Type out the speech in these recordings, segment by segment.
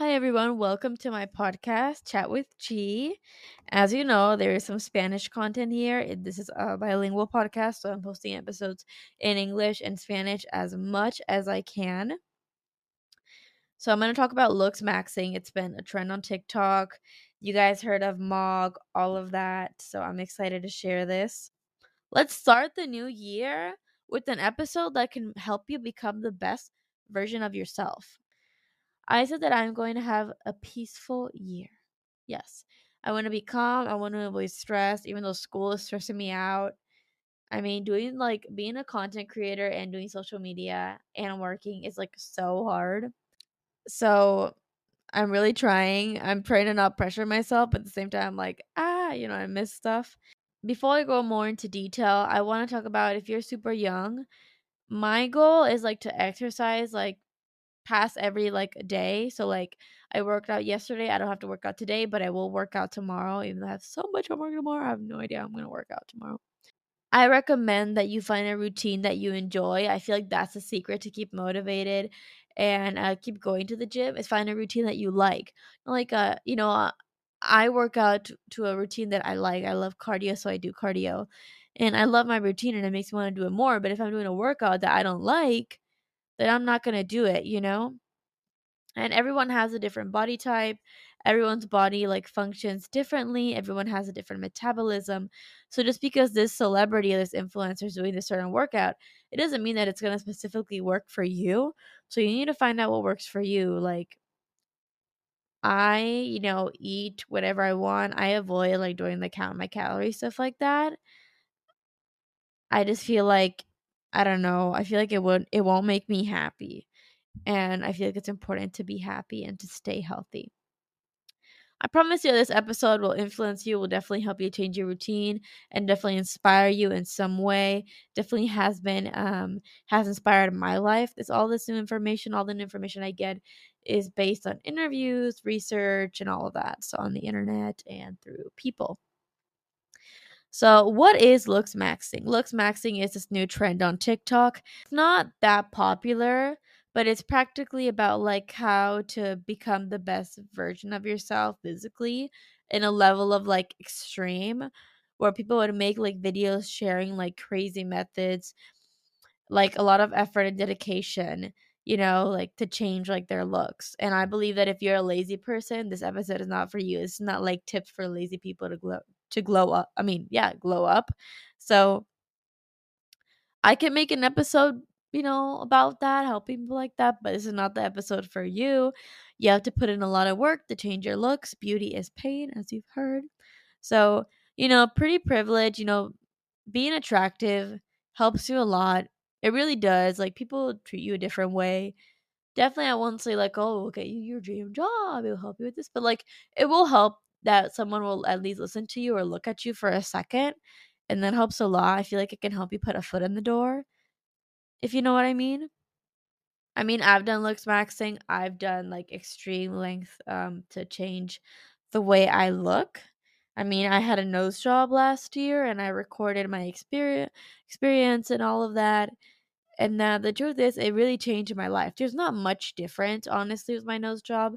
Hi, everyone. Welcome to my podcast, Chat with G. As you know, there is some Spanish content here. This is a bilingual podcast, so I'm posting episodes in English and Spanish as much as I can. So, I'm going to talk about looks maxing. It's been a trend on TikTok. You guys heard of Mog, all of that. So, I'm excited to share this. Let's start the new year with an episode that can help you become the best version of yourself. I said that I'm going to have a peaceful year. Yes. I want to be calm. I want to avoid stress, even though school is stressing me out. I mean, doing like being a content creator and doing social media and working is like so hard. So I'm really trying. I'm trying to not pressure myself, but at the same time, I'm like, ah, you know, I miss stuff. Before I go more into detail, I want to talk about if you're super young, my goal is like to exercise like pass every like day. So like I worked out yesterday. I don't have to work out today, but I will work out tomorrow. Even though I have so much homework tomorrow, I have no idea I'm gonna work out tomorrow. I recommend that you find a routine that you enjoy. I feel like that's the secret to keep motivated and uh, keep going to the gym. Is find a routine that you like. Like uh, you know, uh, I work out to a routine that I like. I love cardio, so I do cardio, and I love my routine, and it makes me want to do it more. But if I'm doing a workout that I don't like, then I'm not going to do it, you know? And everyone has a different body type. Everyone's body like functions differently. Everyone has a different metabolism. So just because this celebrity or this influencer is doing this certain workout, it doesn't mean that it's going to specifically work for you. So you need to find out what works for you. Like I, you know, eat whatever I want. I avoid like doing the count my calories stuff like that. I just feel like I don't know. I feel like it would it won't make me happy. And I feel like it's important to be happy and to stay healthy. I promise you this episode will influence you, will definitely help you change your routine and definitely inspire you in some way. Definitely has been um has inspired my life. This all this new information, all the new information I get is based on interviews, research and all of that. So on the internet and through people. So, what is looks maxing? Looks maxing is this new trend on TikTok. It's not that popular, but it's practically about like how to become the best version of yourself physically in a level of like extreme where people would make like videos sharing like crazy methods, like a lot of effort and dedication, you know, like to change like their looks. And I believe that if you're a lazy person, this episode is not for you. It's not like tips for lazy people to to glow up. I mean, yeah, glow up. So I can make an episode, you know, about that, helping people like that, but this is not the episode for you. You have to put in a lot of work to change your looks. Beauty is pain, as you've heard. So, you know, pretty privilege, you know, being attractive helps you a lot. It really does. Like people treat you a different way. Definitely I won't say like, oh, we'll get you your dream job, it'll help you with this, but like it will help that someone will at least listen to you or look at you for a second. And that helps a lot. I feel like it can help you put a foot in the door. If you know what I mean. I mean, I've done looks maxing. I've done like extreme length um to change the way I look. I mean, I had a nose job last year and I recorded my experience experience and all of that. And now the truth is it really changed my life. There's not much different honestly with my nose job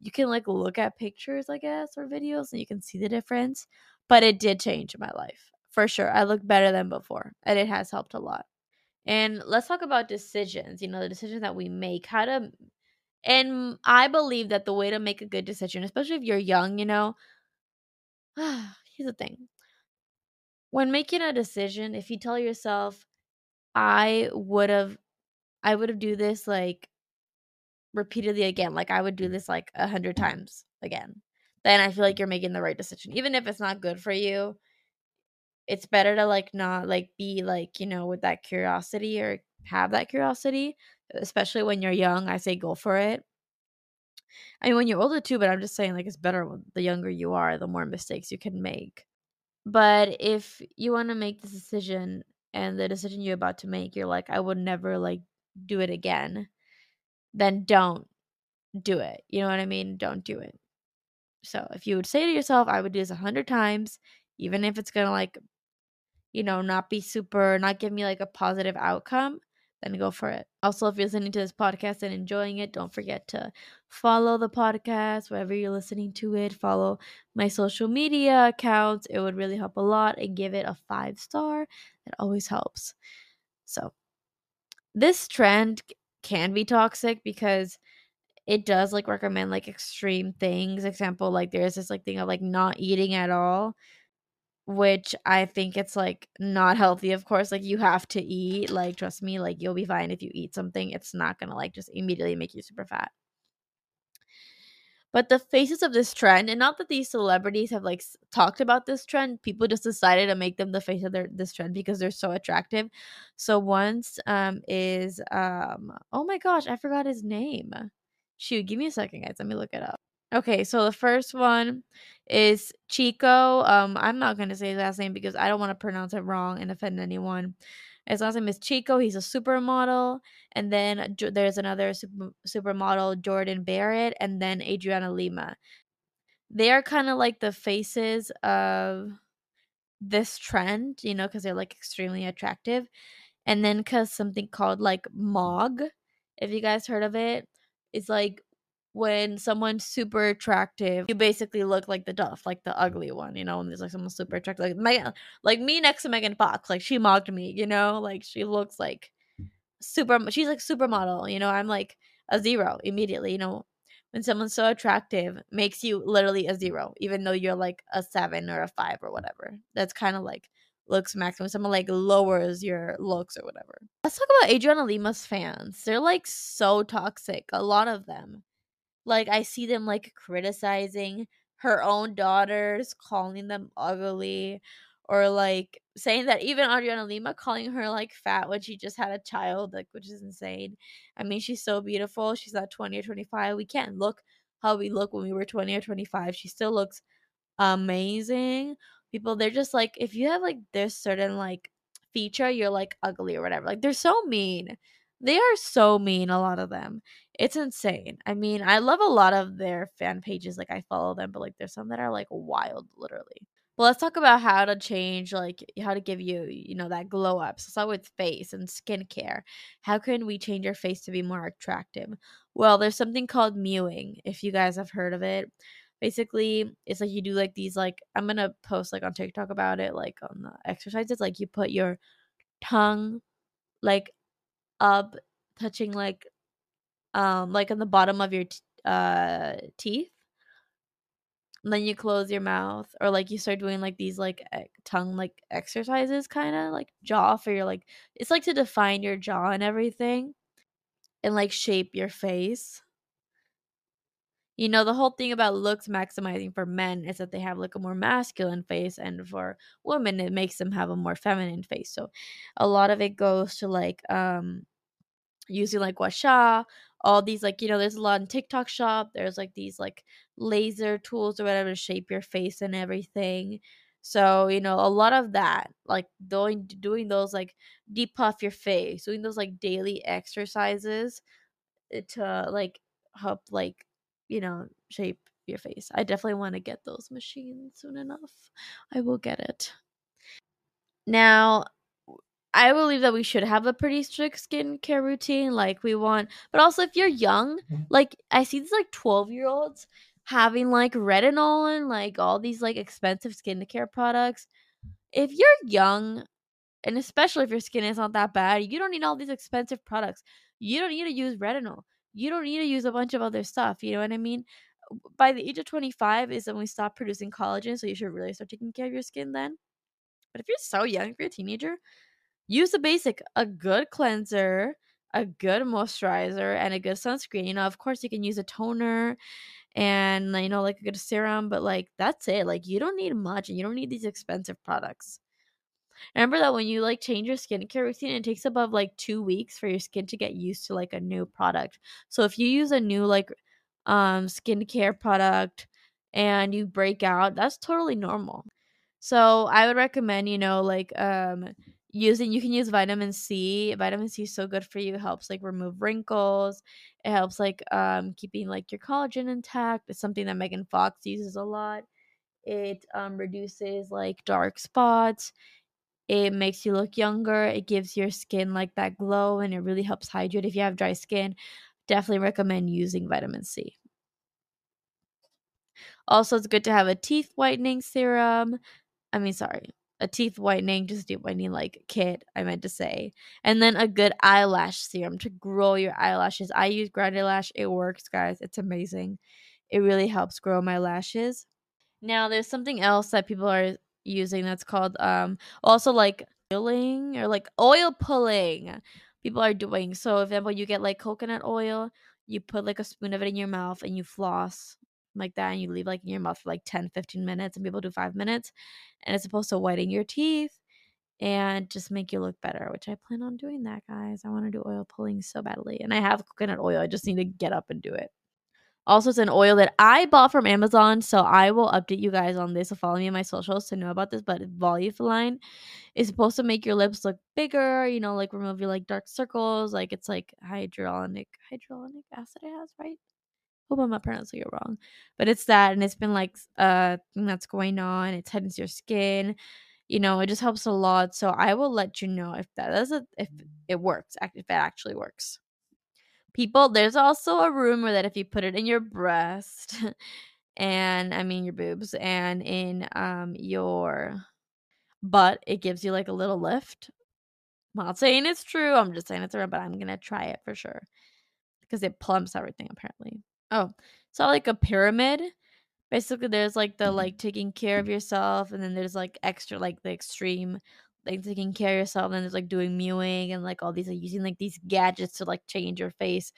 you can like look at pictures, I guess, or videos and you can see the difference. But it did change my life for sure. I look better than before and it has helped a lot. And let's talk about decisions, you know, the decisions that we make, how to and I believe that the way to make a good decision, especially if you're young, you know, here's the thing. When making a decision, if you tell yourself, I would have I would have do this like repeatedly again, like I would do mm. this like a hundred mm. times again, then I feel like mm. you're making the right decision. Even if it's not good for you, it's better to like not like be like, you know, with that curiosity or have that curiosity, especially when you're young. I say go for it. I mean, when you're older too, but I'm just saying like it's better the younger you are, the more mistakes you can make. But if you want to make this decision and the decision you're about to make, you're like, I would never like do it again then don't do it. You know what I mean? Don't do it. So if you would say to yourself, I would do this a hundred times, even if it's gonna like, you know, not be super, not give me like a positive outcome, then go for it. Also, if you're listening to this podcast and enjoying it, don't forget to follow the podcast wherever you're listening to it. Follow my social media accounts. It would really help a lot and give it a five star. It always helps. So, this trend can be toxic because it does like recommend like extreme things. Example, like there's this like thing of like not eating at all which I think it's like not healthy, of course. Like you have to eat. Like, trust me, like you'll be fine if you eat something. It's not gonna like just immediately make you super fat. But the faces of this trend, and not that these celebrities have like talked about this trend, people just decided to make them the face of their this trend because they're so attractive. So once um is um oh my gosh, I forgot his name. Shoot, give me a second, guys. Let me look it up. Okay, so the first one is Chico. Um, I'm not gonna say his last name because I don't want to pronounce it wrong and offend anyone. His last name is Chico. He's a supermodel, and then there's another super, supermodel, Jordan Barrett, and then Adriana Lima. They are kind of like the faces of this trend, you know, because they're like extremely attractive. And then because something called like Mog, if you guys heard of it, it's like when someone's super attractive, you basically look like the duff, like the mm. ugly one, you know, when there's like someone super attractive. Like Megan like me next to Megan Fox, like she mogged me, you know, like she looks like super she's like supermodel, you know, I'm like a zero immediately, you know. When someone's so attractive makes you literally a zero, even though you're like a seven or a five or whatever. That's kind of like looks maximum. Someone like lowers your looks or whatever. Let's talk about Adriana Lima's fans. They're like so toxic. A lot of them like I see them like criticizing her own daughters, calling them ugly, or like saying that even Adriana Lima calling her like fat when she just had a child, like which is insane. I mean, she's so beautiful. She's not 20 or 25. We can't look how we look when we were 20 or 25. She still looks amazing. People, they're just like, if you have like this certain like feature, you're like ugly or whatever. Like they're so mean. They are so mean, a lot of them. It's insane. I mean, I love a lot of their fan pages. Like, I follow them, but like, there's some that are like wild, literally. But let's talk about how to change, like, how to give you, you know, that glow up. So, start with face and skincare. How can we change our face to be more attractive? Well, there's something called mewing, if you guys have heard of it. Basically, it's like you do like these, like, I'm gonna post like on TikTok about it, like on the exercises. Like, you put your tongue, like, up touching like um like on the bottom of your t- uh teeth. And then you close your mouth or like you start doing like these like tongue like exercises kind of like jaw for your like it's like to define your jaw and everything and like shape your face you know the whole thing about looks maximizing for men is that they have like a more masculine face and for women it makes them have a more feminine face so a lot of it goes to like um using like gua sha, all these like you know there's a lot in TikTok shop. There's like these like laser tools or whatever to shape your face and everything. So, you know, a lot of that, like doing doing those like depuff your face, doing those like daily exercises eh, to like help like, you know, shape your face. I definitely want to get those machines soon enough. I will get it. Now, I believe that we should have a pretty strict skincare routine. Like we want, but also if you're young, mm-hmm. like I see these like 12 year olds having like retinol and like all these like expensive skincare products. If you're young, and especially if your skin is not that bad, you don't need all these expensive products. You don't need to use retinol. You don't need to use a bunch of other stuff. You know what I mean? By the age of 25 is when we stop producing collagen, so you should really start taking care of your skin then. But if you're so young, if you're a teenager, use the basic a good cleanser, a good moisturizer, and a good sunscreen. You know, of course, you can use a toner and you know like a good serum but like that's it like you don't need much and you don't need these expensive products remember that when you like change your skincare routine it takes above like two weeks for your skin to get used to like a new product so if you use a new like um skincare product and you break out that's totally normal so i would recommend you know like um using you can use vitamin C. Vitamin C is so good for you. It helps like remove wrinkles. It helps like um keeping like your collagen intact. It's something that Megan Fox uses a lot. It um reduces like dark spots. It makes you look younger. It gives your skin like that glow and it really helps hydrate. If you have dry skin, definitely recommend using vitamin C. Also, it's good to have a teeth whitening serum. I mean, sorry, a teeth whitening, just deep whitening like kit, I meant to say. And then a good eyelash serum to grow your eyelashes. I use GrandeLASH. It works, guys. It's amazing. It really helps grow my lashes. Now, there's something else that people are using that's called um also like oiling or like oil pulling. People are doing. So, for example, you get like coconut oil, you put like a spoon of it in your mouth and you floss like that and you leave like in your mouth for like 10 15 minutes and people do 5 minutes and it's supposed to whiten your teeth and just make you look better which i plan on doing that guys i want to do oil pulling so badly and i have coconut oil i just need to get up and do it also it's an oil that i bought from amazon so i will update you guys on this so follow me on my socials to know about this but volufiline is supposed to make your lips look bigger you know like remove your like dark circles like it's like hyaluronic hyaluronic acid it has right hope I'm not pronouncing it wrong. But it's that and it's been like uh thing that's going on. It tightens your skin. You know, it just helps a lot. So I will let you know if that does if it works, if it actually works. People, there's also a rumor that if you put it in your breast and I mean your boobs and in um your butt, it gives you like a little lift. I'm not saying it's true. I'm just saying it's around, but I'm gonna try it for sure because it plumps everything apparently. Oh, so like a pyramid. Basically, there's like the like taking care of yourself, and then there's like extra like the extreme like taking care of yourself, and there's like doing mewing and like all these like using like these gadgets to like change your face,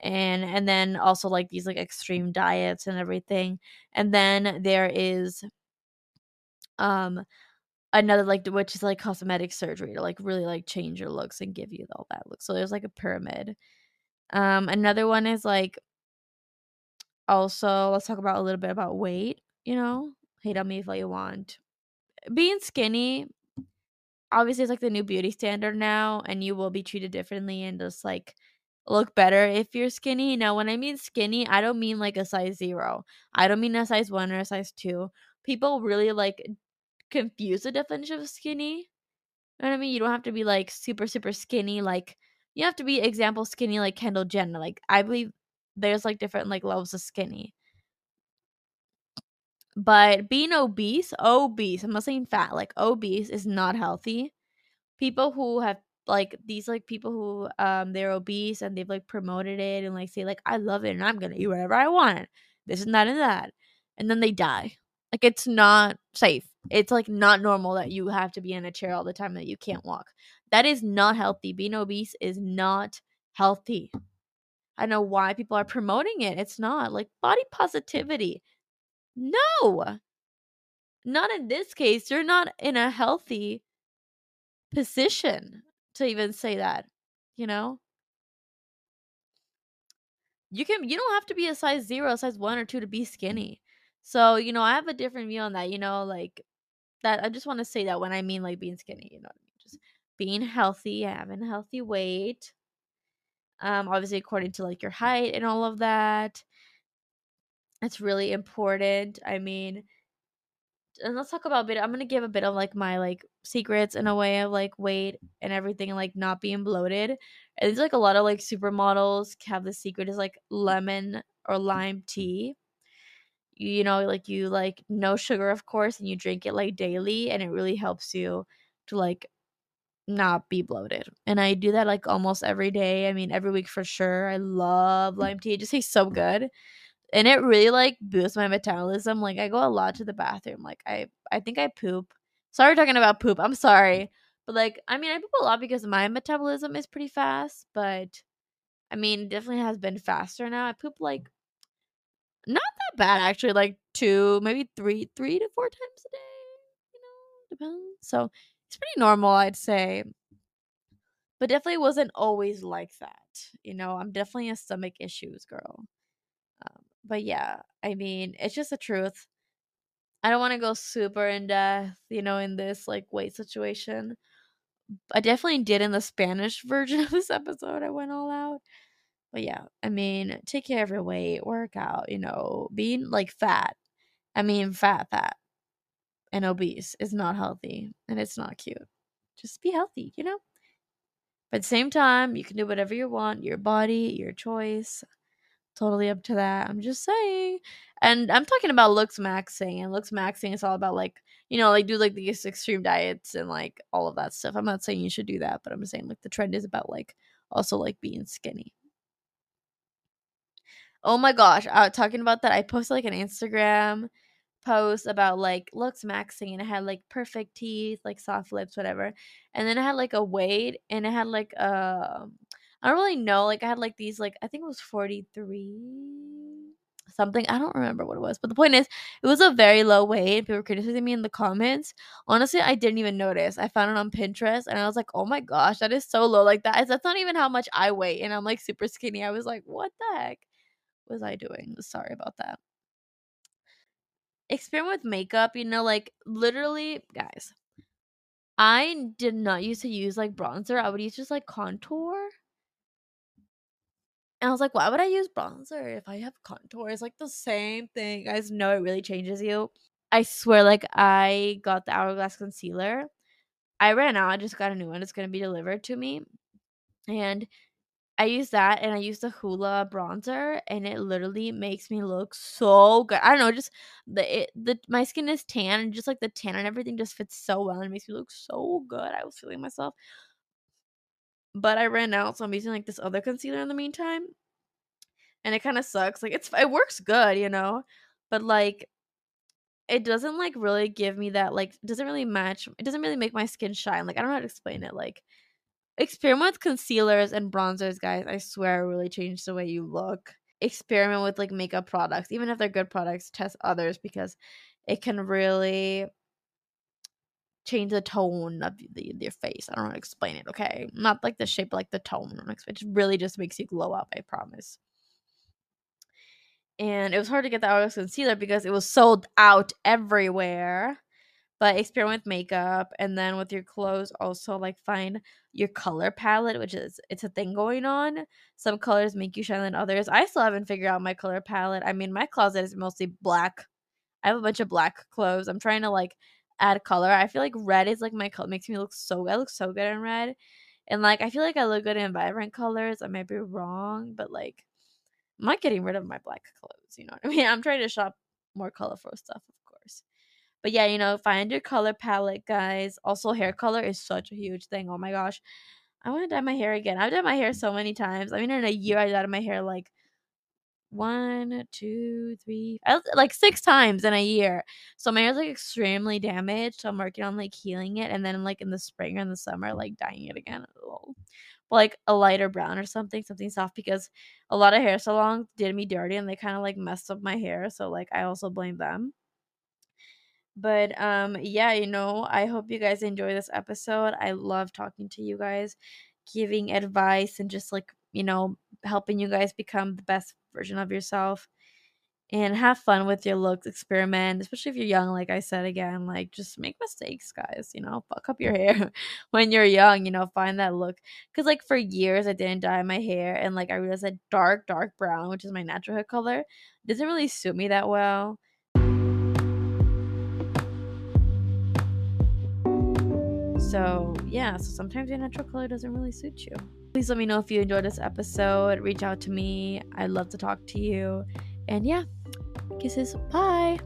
and and then also like these like extreme diets and everything, and then there is um another like which is like cosmetic surgery to like really like change your looks and give you all that look. So there's like a pyramid. Um, another one is like also, let's talk about a little bit about weight, you know? Hate on me if you want. Being skinny, obviously, it's like the new beauty standard now, and you will be treated differently and just like look better if you're skinny. Now, when I mean skinny, I don't mean like a size zero, I don't mean a size one or a size two. People really like confuse the definition of skinny. You know what I mean? You don't have to be like super, super skinny. Like, you have to be example skinny like Kendall Jenner. Like, I believe there's like different like levels of skinny. But being obese, obese, I'm not saying fat, like obese is not healthy. People who have like these like people who um they're obese and they've like promoted it and like say like I love it and I'm gonna eat whatever I want. This and that and that. And then they die. Like it's not safe. It's like not normal that you have to be in a chair all the time that you can't walk. That is not healthy. Being obese is not healthy. I know why people are promoting it. It's not like body positivity. No. Not in this case. You're not in a healthy position to even say that, you know? You can you don't have to be a size 0, a size 1 or 2 to be skinny. So, you know, I have a different view on that, you know, like that I just want to say that when I mean like being skinny, you know I mean? Just being healthy, having a healthy weight um obviously according to like your height and all of that it's really important i mean and let's talk about a bit i'm gonna give a bit of like my like secrets in a way of like weight and everything and like not being bloated and there's like a lot of like supermodels have the secret is like lemon or lime tea you know like you like no sugar of course and you drink it like daily and it really helps you to like not be bloated. And I do that like almost every day. I mean, every week for sure. I love lime tea. It just tastes so good. And it really like boosts my metabolism. Like I go a lot to the bathroom. Like I I think I poop. Sorry talking about poop. I'm sorry. But like I mean, I poop a lot because my metabolism is pretty fast, but I mean, definitely has been faster now. I poop like not that bad actually, like two, maybe three, three to four times a day. You know, depends. So it's pretty normal, I'd say. But definitely wasn't always like that. You know, I'm definitely a stomach issues girl. But yeah, I mean, it's just the truth. I don't want to go super in depth, you know, in this like weight situation. I definitely did in the Spanish version of this episode. I went all out. But yeah, I mean, take care of your weight, work out, you know, being like fat. I mean, fat, fat and obese is not healthy and it's not cute. just be healthy, you know? But at the same time, you can do whatever you want, your body, your choice. Totally up to that. I'm just saying. And I'm talking about looks maxing. And looks maxing is all about like, you know, like do like these extreme diets and like all of that stuff. I'm not saying you should do that, but I'm saying like the trend is about like also like being skinny. Oh my gosh, uh, talking about that, I posted like an Instagram post about like looks maxing and it had like perfect teeth, like soft lips, whatever. And then it had like a weight and it had like uh I don't really know, like I had like these like I think it was 43 something. I don't remember what it was. But the point is it was a very low weight. People were criticizing me in the comments. Honestly, I didn't even notice. I found it on Pinterest and I was like, "Oh my gosh, that is so low." Like that is that's not even how much I weigh and I'm like super skinny. I was like, "What the heck?" was I doing? Sorry about that. Experiment with makeup, you know, like literally, guys. I did not used to use like bronzer. I would use just like contour. And I was like, why would I use bronzer if I have contour? It's like the same thing. Guys know it really changes you. I swear, like I got the Hourglass concealer. I ran out. I just got a new one. It's gonna be delivered to me. And I use that and I use the Hoola bronzer and it literally makes me look so good. I don't know, just the it, the my skin is tan and just like the tan and everything just fits so well and makes me look so good. I was feeling myself. But I ran out, so I'm using like this other concealer in the meantime. And it kind of sucks. Like it's it works good, you know, but like it doesn't like really give me that like doesn't really match. It doesn't really make my skin shine. Like I don't know how to explain it. Like experiment with concealers and bronzers, guys. I swear it really change the way you look. Experiment with like makeup products, even if they're good products, test others because it can really change the tone of the, your face. I don't know how to explain it, okay? Not like the shape, like the tone. It really just makes you glow up, I promise. And it was hard to get the Hourglass concealer because it was sold out everywhere but experiment with makeup and then with your clothes also like find your color palette which is it's a thing going on some colors make you shine than others i still haven't figured out my color palette i mean my closet is mostly black i have a bunch of black clothes i'm trying to like add color i feel like red is like my color makes me look so i look so good in red and like i feel like i look good in vibrant colors i might be wrong but like i'm not getting rid of my black clothes you know what i mean i'm trying to shop more colorful stuff of course. but yeah, you know, find your color palette, guys. Also, hair color is such a huge thing. Oh my gosh. I want to dye my hair again. I've dyed my hair so many times. I mean, in a year, I dyed my hair like one, two, three, like six times in a year. So my hair's like extremely damaged. So I'm working on like healing it, and then like in the spring or in the summer, like dyeing it again. But like a lighter brown or something, something soft because a lot of hair salons did me dirty and they kind of like messed up my hair. So like I also blame them. But um yeah, you know, I hope you guys enjoy this episode. I love talking to you guys, giving advice and just like, you know, helping you guys become the best version of yourself. And have fun with your looks, experiment, especially if you're young, like I said again, like just make mistakes, guys, you know, fuck up your hair when you're young, you know, find that look. Cause like for years I didn't dye my hair and like I realized that dark, dark brown, which is my natural hair color, doesn't really suit me that well. So, yeah, so sometimes your natural color doesn't really suit you. Please let me know if you enjoyed this episode. Reach out to me. I'd love to talk to you. And yeah, kisses. Bye.